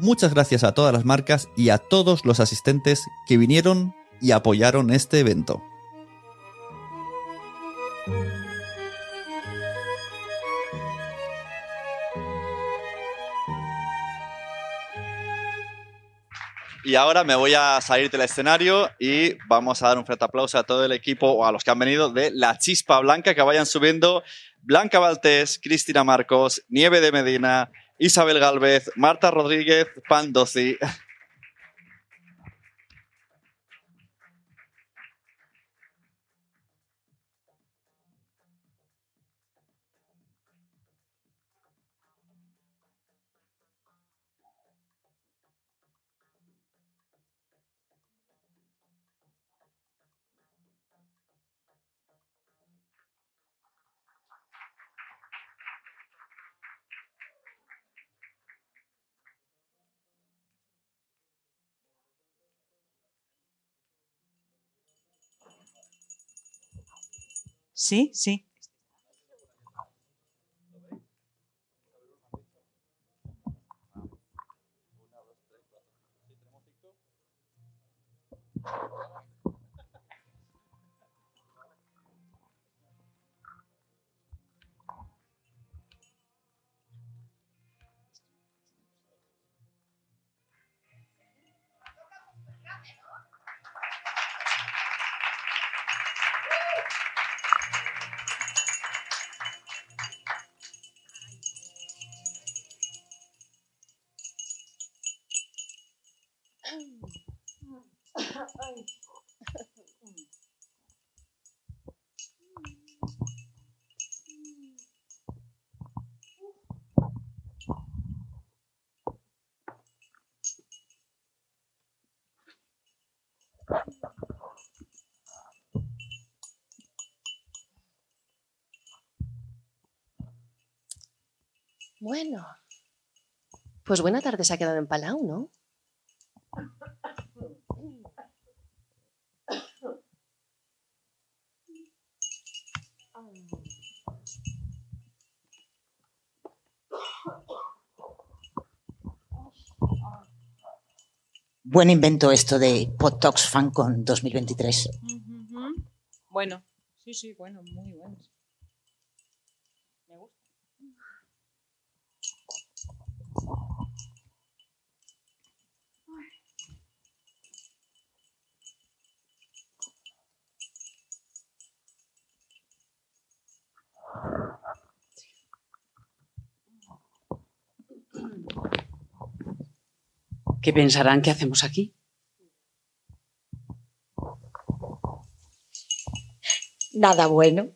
Muchas gracias a todas las marcas y a todos los asistentes que vinieron y apoyaron este evento. Y ahora me voy a salir del escenario y vamos a dar un fuerte aplauso a todo el equipo o a los que han venido de La Chispa Blanca, que vayan subiendo Blanca Valtés, Cristina Marcos, Nieve de Medina, Isabel Galvez, Marta Rodríguez, Pandoci. Sí, sí. Bueno, pues buena tarde se ha quedado en Palau, ¿no? Buen invento esto de PodTalks FanCon 2023. Bueno, sí, sí, bueno, muy bueno. ¿Qué pensarán que hacemos aquí? Nada bueno.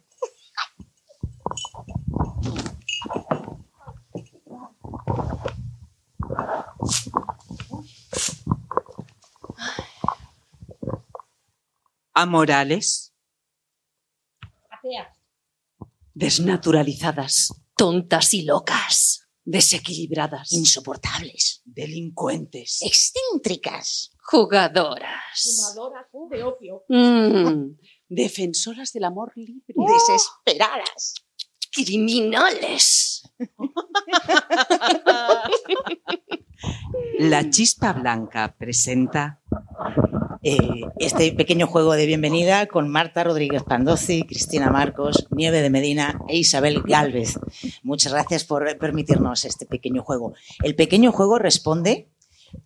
Amorales, Ateas. desnaturalizadas, Tontas y locas. Desequilibradas, Insoportables. delincuentes, Excéntricas. Jugadoras. Fumadoras de opio. Mm, defensoras del amor libre, Desesperadas. criminales. La Chispa Blanca presenta Eh, este pequeño juego de bienvenida con Marta Rodríguez Pandozzi, Cristina Marcos, Nieve de Medina e Isabel Galvez. Muchas gracias por permitirnos este pequeño juego. El pequeño juego responde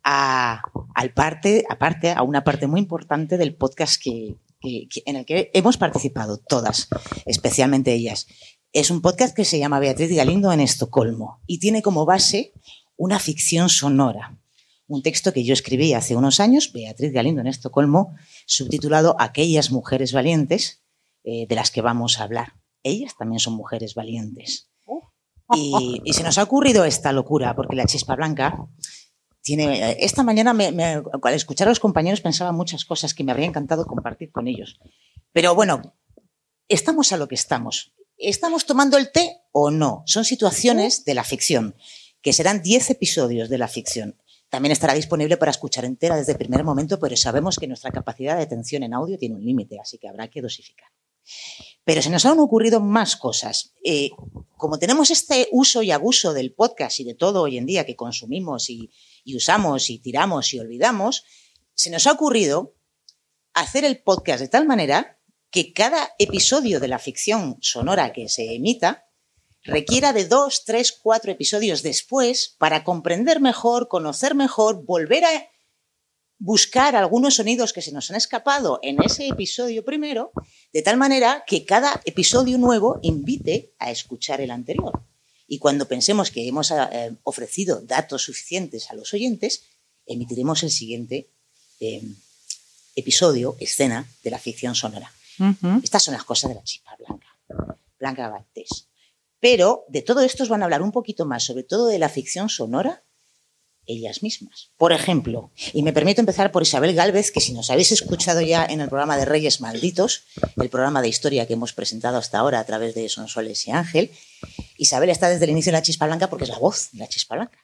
a, al parte, aparte, a una parte muy importante del podcast que- en el que hemos participado todas, especialmente ellas. Es un podcast que se llama Beatriz Galindo en Estocolmo y tiene como base una ficción sonora. Un texto que yo escribí hace unos años, Beatriz Galindo en Estocolmo, subtitulado Aquellas mujeres valientes, eh, de las que vamos a hablar. Ellas también son mujeres valientes. Y, se nos ha ocurrido esta locura, porque la chispa blanca tiene. eh, Esta mañana, al escuchar a los compañeros, pensaba muchas cosas que me habría encantado compartir con ellos. Pero bueno, estamos a lo que estamos. ¿Estamos tomando el té o no? Son situaciones de la ficción, que serán 10 episodios de la ficción. También estará disponible para escuchar entera desde el primer momento, pero sabemos que nuestra capacidad de atención en audio tiene un límite, así que habrá que dosificar. Pero se nos han ocurrido más cosas. Eh, como tenemos este uso y abuso del podcast y de todo hoy en día que consumimos y, y usamos y tiramos y olvidamos, se nos ha ocurrido hacer el podcast de tal manera que cada episodio de la ficción sonora que se emita requiera de dos, tres, cuatro episodios después para comprender mejor, conocer mejor, volver a buscar algunos sonidos que se nos han escapado en ese episodio primero, de tal manera que cada episodio nuevo invite a escuchar el anterior. Y cuando pensemos que hemos eh, ofrecido datos suficientes a los oyentes, emitiremos el siguiente eh, episodio, escena de la ficción sonora. Estas son las cosas de la chispa blanca, Blanca Valtés. Pero de todo esto os van a hablar un poquito más, sobre todo de la ficción sonora, ellas mismas. Por ejemplo, y me permito empezar por Isabel Gálvez, que si nos habéis escuchado ya en el programa de Reyes Malditos, el programa de historia que hemos presentado hasta ahora a través de Sonsoles y Ángel, Isabel está desde el inicio de la chispa blanca porque es la voz de la chispa blanca.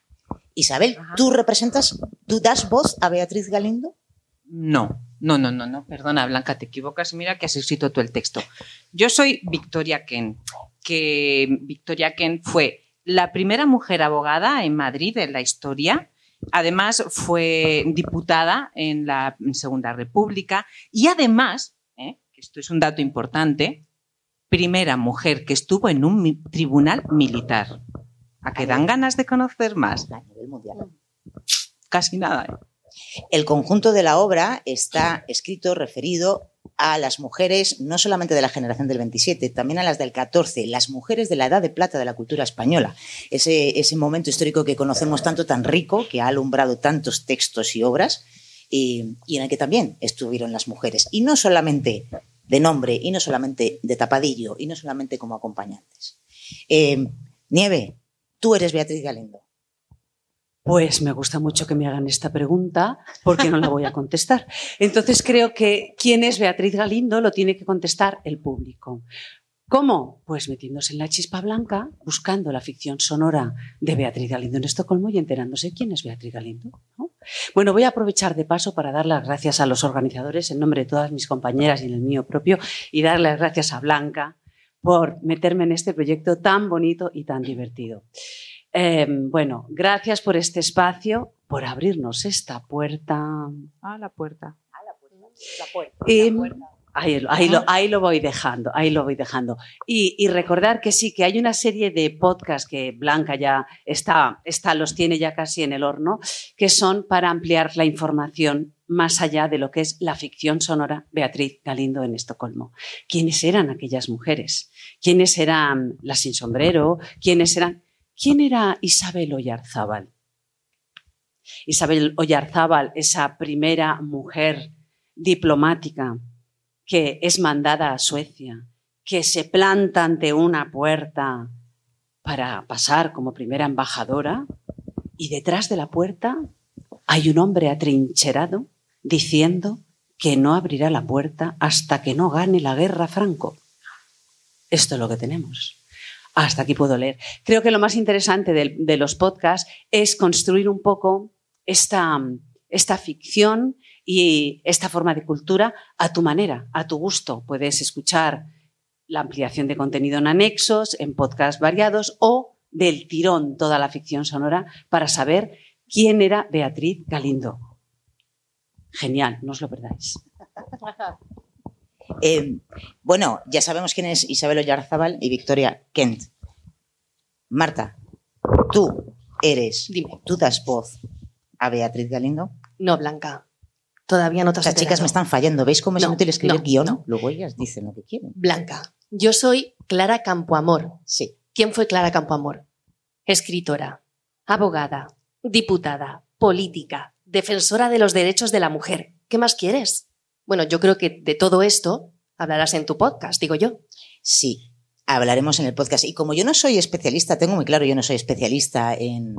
Isabel, ¿tú representas, tú das voz a Beatriz Galindo? No, no, no, no, no, perdona, Blanca, te equivocas. Mira que has escrito tú el texto. Yo soy Victoria Ken, que Victoria Ken fue la primera mujer abogada en Madrid en la historia. Además, fue diputada en la Segunda República y además, ¿eh? esto es un dato importante, primera mujer que estuvo en un tribunal militar. ¿A que dan ganas de conocer más? A nivel mundial. Casi nada. ¿eh? El conjunto de la obra está escrito, referido a las mujeres, no solamente de la generación del 27, también a las del 14, las mujeres de la edad de plata de la cultura española. Ese, ese momento histórico que conocemos tanto, tan rico, que ha alumbrado tantos textos y obras, y, en el que también estuvieron las mujeres. Y no solamente de nombre, y no solamente de tapadillo, y no solamente como acompañantes. Eh, Nieve, tú eres Beatriz Galindo. Pues me gusta mucho que me hagan esta pregunta porque no la voy a contestar. Entonces creo que quién es Beatriz Galindo lo tiene que contestar el público. ¿Cómo? Pues metiéndose en la chispa blanca, buscando la ficción sonora de Beatriz Galindo en Estocolmo y enterándose quién es Beatriz Galindo. ¿no? Bueno, voy a aprovechar de paso para dar las gracias a los organizadores en nombre de todas mis compañeras y en el mío propio y dar las gracias a Blanca por meterme en este proyecto tan bonito y tan divertido. Eh, bueno, gracias por este espacio, por abrirnos esta puerta. Ah, la puerta. Y- ahí, lo- ahí lo, ahí lo voy dejando, ahí lo voy dejando. Y, y recordar que sí, que hay una serie de podcasts que Blanca ya está, está, los tiene ya casi en el horno, que son para ampliar la información más allá de lo que es la ficción sonora Beatriz Galindo en Estocolmo. ¿Quiénes eran aquellas mujeres? ¿Quiénes eran las sin sombrero? ¿Quiénes eran? ¿Quién era Isabel Oyarzábal? Isabel Oyarzábal, esa primera mujer diplomática que es mandada a Suecia, que se planta ante una puerta para pasar como primera embajadora y detrás de la puerta hay un hombre atrincherado diciendo que no abrirá la puerta hasta que no gane la guerra Franco. Esto es lo que tenemos. Hasta aquí puedo leer. Creo que lo más interesante de, los podcasts es construir un poco esta, esta ficción y esta forma de cultura a tu manera, a tu gusto. Puedes escuchar la ampliación de contenido en anexos, en podcasts variados o del tirón toda la ficción sonora para saber quién era Beatriz Galindo. Genial, no os lo perdáis. Eh, bueno, ya sabemos quién es Isabel Oyarzábal y Victoria Kent. Marta, tú eres, Dime. tú das voz a Beatriz Galindo. No, Blanca. Todavía no te has Las chicas me están fallando. ¿Veis cómo es No, inútil escribir no, guion? no. Luego ellas dicen lo que quieren. Blanca, yo soy Clara Campoamor. Sí. ¿Quién fue Clara Campoamor? Escritora, abogada, diputada, política, defensora de los derechos de la mujer. ¿Qué más quieres? Bueno, yo creo que de todo esto hablarás en tu podcast, digo yo. Sí, hablaremos en el podcast. Y como yo no soy especialista, tengo muy claro, yo no soy especialista en,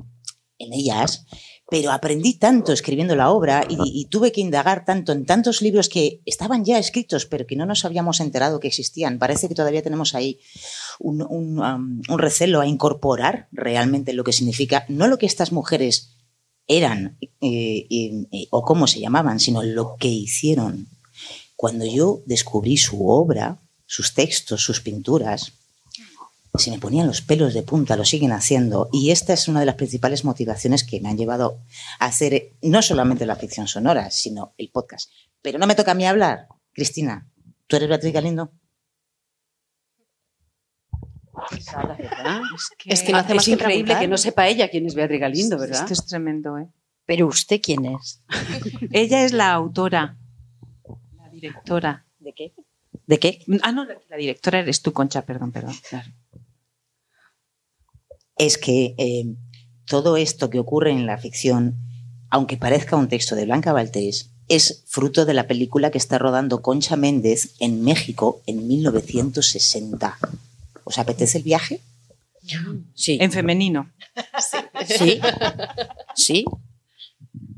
en ellas, pero aprendí tanto escribiendo la obra y, tuve que indagar tanto en tantos libros que estaban ya escritos, pero que no nos habíamos enterado que existían. Parece que todavía tenemos ahí un, un, um, un recelo a incorporar realmente lo que significa, no lo que estas mujeres eran eh, o cómo se llamaban, sino lo que hicieron. Cuando yo descubrí su obra, sus textos, sus pinturas, se me ponían los pelos de punta, lo siguen haciendo. Y esta es una de las principales motivaciones que me han llevado a hacer eh, no solamente la ficción sonora, sino el podcast. Pero no me toca a mí hablar. Cristina, ¿tú eres Beatriz Galindo? ¿Verdad? Es que no hace es más que increíble preguntar. que no sepa ella quién es Beatriz Galindo, ¿verdad? Esto es tremendo, ¿eh? Pero usted quién es? Ella es la autora, la directora. ¿De qué? ¿De qué? Ah, no, la, la directora eres tú, Concha, perdón, perdón. claro. es que eh, todo esto que ocurre en la ficción, aunque parezca un texto de Blanca Baltés, es fruto de la película que está rodando Concha Méndez en México en 1960. ¿Os apetece el viaje? Sí. En femenino. Sí. Sí.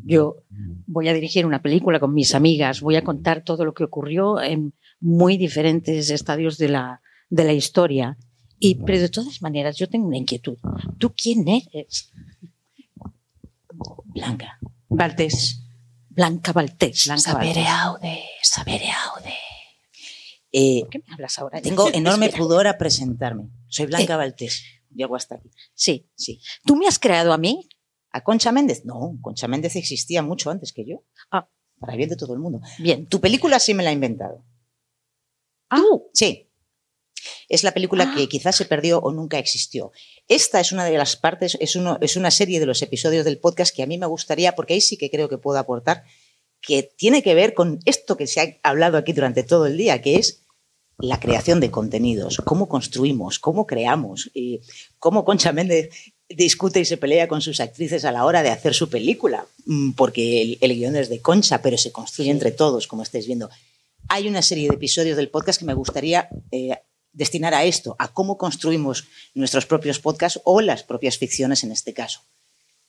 Yo voy a dirigir una película con mis amigas, voy a contar todo lo que ocurrió en muy diferentes estadios de la, de la historia. Y, pero de todas maneras, yo tengo una inquietud. ¿Tú quién eres? Blanca. Valtés. Blanca Valtés. Blanca Valtés. aude, sapere aude. Eh, ¿Por qué me hablas ahora? tengo enorme pudor a presentarme. Soy Blanca Valtés. Llego hasta aquí. Sí. Sí. ¿Tú me has creado a mí? ¿A Concha Méndez? No, Concha Méndez existía mucho antes que yo. Ah. Para bien de todo el mundo. Bien. Tu película sí me la he inventado. ¿Tú? Sí. Es la película Ah. que quizás se perdió o nunca existió. Esta es una de las partes, es, uno, es una serie de los episodios del podcast que a mí me gustaría, porque ahí sí que creo que puedo aportar, que tiene que ver con esto que se ha hablado aquí durante todo el día, que es la creación de contenidos, cómo construimos, cómo creamos, eh, cómo Concha Méndez discute y se pelea con sus actrices a la hora de hacer su película, Mm, porque el, el guion es de Concha, pero se construye entre todos, como estáis viendo. Hay una serie de episodios del podcast que me gustaría eh, destinar a esto, a cómo construimos nuestros propios podcasts o las propias ficciones en este caso.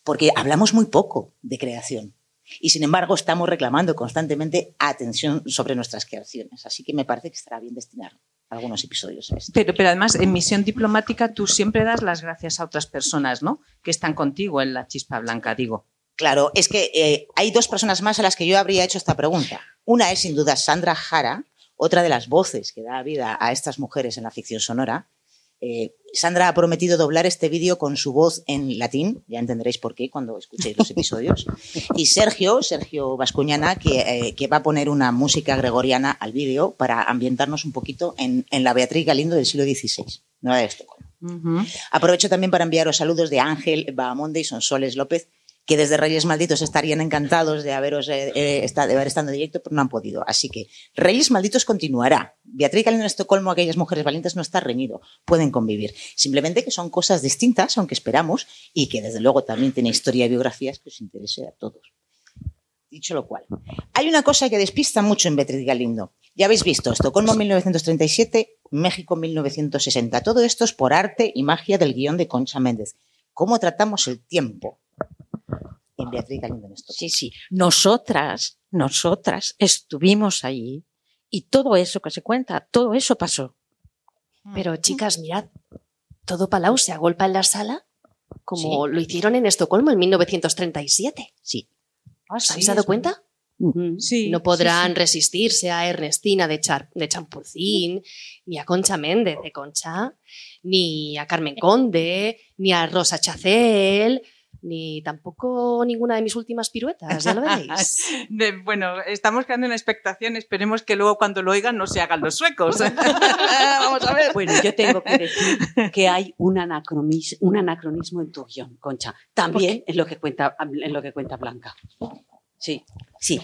Porque hablamos muy poco de creación y sin embargo estamos reclamando constantemente atención sobre nuestras creaciones. Así que me parece que estará bien destinar algunos episodios a esto. Pero, pero además, en misión diplomática tú siempre das las gracias a otras personas, ¿no? Que están contigo en la chispa blanca, digo. Claro, es que eh, hay dos personas más a las que yo habría hecho esta pregunta. Una es sin duda Sandra Jara, otra de las voces que da vida a estas mujeres en la ficción sonora. Eh, Sandra ha prometido doblar este vídeo con su voz en latín, ya entenderéis por qué cuando escuchéis los episodios. Y Sergio, Sergio Vascuñana, que, eh, que va a poner una música gregoriana al vídeo para ambientarnos un poquito en, en la Beatriz Galindo del siglo XVI, Nueva de Estocolmo. Ujú. Aprovecho también para enviaros saludos de Ángel Bahamonde y Sonsoles López, que desde Reyes Malditos estarían encantados de, haberos, eh, eh, haber estado directo, pero no han podido. Así que Reyes Malditos continuará. Beatriz Galindo en Estocolmo, aquellas mujeres valientes, no está reñido. Pueden convivir. Simplemente que son cosas distintas, aunque esperamos, y que desde luego también tiene historia y biografías que os interese a todos. Dicho lo cual, hay una cosa que despista mucho en Beatriz Galindo. Ya habéis visto, Estocolmo 1937, México 1960. Todo esto es por arte y magia del guion de Concha Méndez. ¿Cómo tratamos el tiempo Beatriz Galindo? Sí, sí. Nosotras, nosotras estuvimos allí y todo eso que se cuenta, todo eso pasó. Pero chicas, mirad, todo Palau se agolpa en la sala como lo hicieron en Estocolmo en 1937. Sí. ¿Os habéis dado cuenta? Mm. Sí. no podrán sí, sí. resistirse a Ernestina de, Char- de Champurcín, ni a Concha Méndez de Concha, ni a Carmen Conde, ni a Rosa Chacel, ni tampoco ninguna de mis últimas piruetas, ya lo veréis. De- bueno, estamos creando una expectación. Esperemos que luego cuando lo oigan no se hagan los suecos. Vamos a ver. Bueno, yo tengo que decir que hay un anacronismo, un anacronismo en tu guion, Concha. También en lo que cuenta, en lo que cuenta Blanca. Sí. Sí.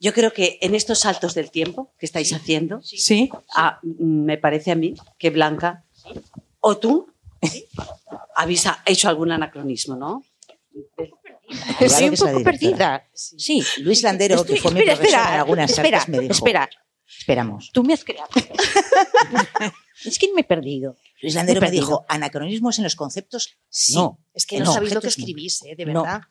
Yo creo que en estos saltos del tiempo que estáis haciendo, Sí. me parece a mí que Blanca o tú habéis hecho algún anacronismo, ¿no? Estoy un poco perdida. Sí. Luis Landero, Estoy- que fue mi espera, profesor espera, en algunas espera, artes, me dijo, espera. esperamos. Tú me has creado. es que me he perdido. Luis Landero Me dijo, anacronismos en los conceptos, sí. No. Es que no sabéis lo que escribís, ¿eh? De No. verdad.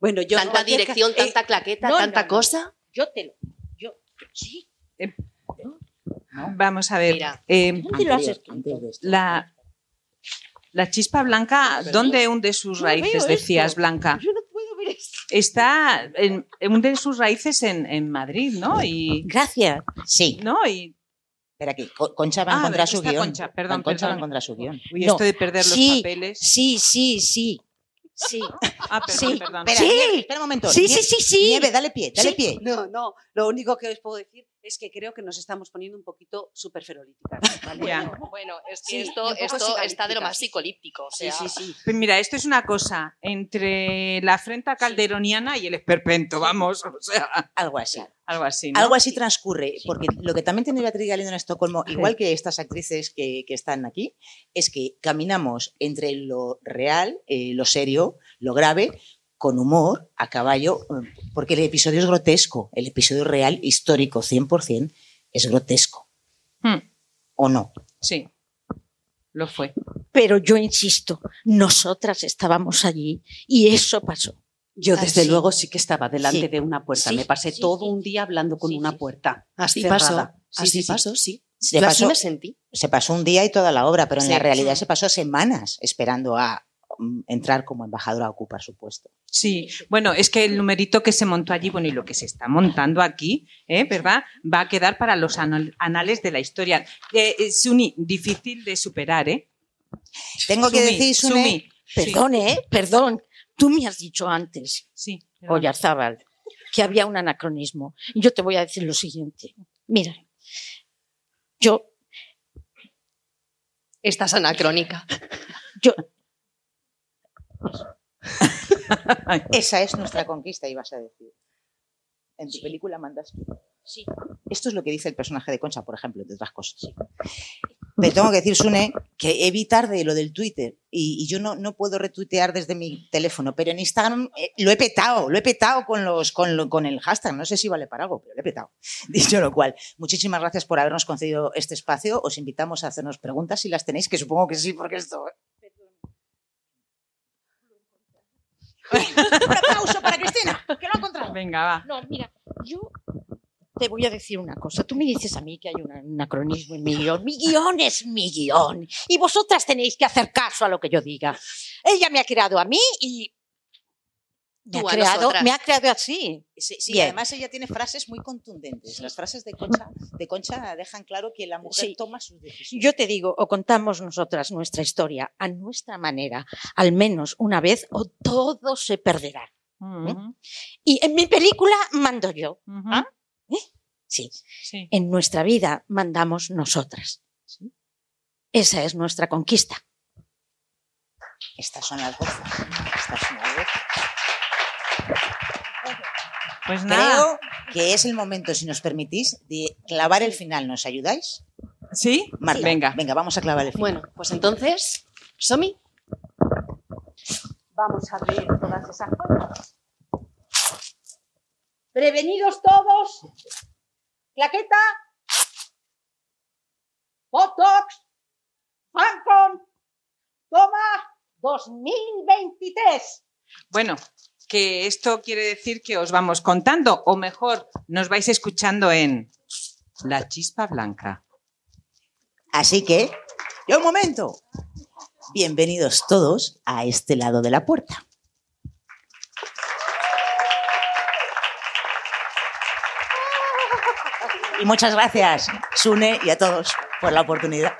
Bueno, yo tanta dirección, eh, tanta claqueta, no, tanta no, no. cosa. Yo te lo. Yo. Sí. Vamos a ver. Mira. eh, ¿Dónde lo has escrito? la, la chispa blanca, ¿dónde hunde sus No raíces, decías, esto. Blanca? Yo no puedo ver esto. Está, en, hunde sus raíces en, en Madrid, ¿no? Y, Gracias. Sí, ¿no? Y, espera aquí, Co- Concha va a Ah, encontrar su está guion. Concha, perdón, Concha va a encontrar su guion. uy, No. esto de perder los Sí, papeles. Sí, sí, sí. Sí. Ah, perdón, sí. perdón. Espera, Sí. Nieve, espera un momento. Sí, Nieve- sí, sí, sí. Nieve, dale pie, dale Sí. pie. No, no, lo único que os puedo decir es que creo que nos estamos poniendo un poquito superferolíticas. Bueno, es que esto, está de lo más psicolíptico. O Sí, sea, sí, sí. Pues mira, esto es una cosa entre la afrenta calderoniana y el esperpento, vamos, o sea, Algo así. algo así. ¿no? Algo así transcurre, porque lo que también tiene Beatriz Galindo en Estocolmo, igual que estas actrices que, que están aquí, es que caminamos entre lo real, eh, lo serio, lo grave, con humor, a caballo, eh, porque el episodio es grotesco, el episodio real, histórico, 100%, es grotesco, Hmm, ¿o no? sí, lo fue. Pero yo insisto, nosotras estábamos allí y eso pasó. Yo Ah, desde sí. luego sí que estaba delante Sí. de una puerta. Sí, Me pasé sí, todo sí. un día hablando con Sí, una puerta. así cerrada. pasó. Sí, así sí, sí. pasó, sí. Se pasó, me sentí. se pasó un día y toda la obra, pero en la realidad se pasó semanas esperando a entrar como embajadora a ocupar su puesto. Sí, bueno, es que el numerito que se montó allí, bueno, y lo que se está montando aquí, ¿eh? ¿verdad? Va a quedar para los anal- anales de la historia. Eh, eh, Suni, difícil de superar, ¿eh? Tengo que Sumi, decir, Sune, Sumi, sí, Perdón, ¿eh? Perdón. Tú me has dicho antes, Sí. Oyarzábal, que había un anacronismo. Y yo te voy a decir lo siguiente. Mira, yo, Estás anacrónica. yo, esa es nuestra conquista, ibas a decir. En tu película mandas tú. sí, Esto es lo que dice el personaje de Concha, por ejemplo, entre otras cosas. Pero tengo que decir, Sune, que vi tarde lo del Twitter y, y yo no, no puedo retuitear desde mi teléfono, pero en Instagram eh, lo he petado, lo he petado con, los, con, lo- con el hashtag. No sé si vale para algo, pero lo he petado. Dicho lo cual, muchísimas gracias por habernos concedido este espacio. Os invitamos a hacernos preguntas si las tenéis, que supongo que sí, porque esto. Un aplauso para Cristina, que lo ha encontrado. Venga, va. No, mira, yo te voy a decir una cosa. Tú me dices a mí que hay un anacronismo en mi guion. Mi guion es mi guion. Y vosotras tenéis que hacer caso a lo que yo diga. Ella me ha creado a mí y me, Tú ha, creado, nosotras. me ha creado así. Sí, sí, además ella tiene frases muy contundentes. Las frases de Concha, de Concha dejan claro que la mujer Sí. toma sus decisiones. Yo te digo, o contamos nosotras nuestra historia a nuestra manera, al menos una vez, o todo se perderá. Ujú, Y en mi película mando yo. ¿Ah? Sí. Sí. En nuestra vida mandamos nosotras. Esa es nuestra conquista. Estas son las voces. Estas son las voces. Pues nada. Creo que es el momento, si nos permitís, de clavar el final. ¿Nos ayudáis? ¿Sí? Marta, Venga. venga, vamos a clavar el final. Bueno, pues entonces, Somi, Vamos a abrir todas esas cosas. Prevenidos todos. Claqueta. Botox. Phantom. Toma 2023. Bueno, que esto quiere decir que os vamos contando, o mejor, nos vais escuchando en La Chispa Blanca. Así que, ya un momento. Bienvenidos todos a este lado de la puerta. Y muchas gracias, Sune, y a todos por la oportunidad.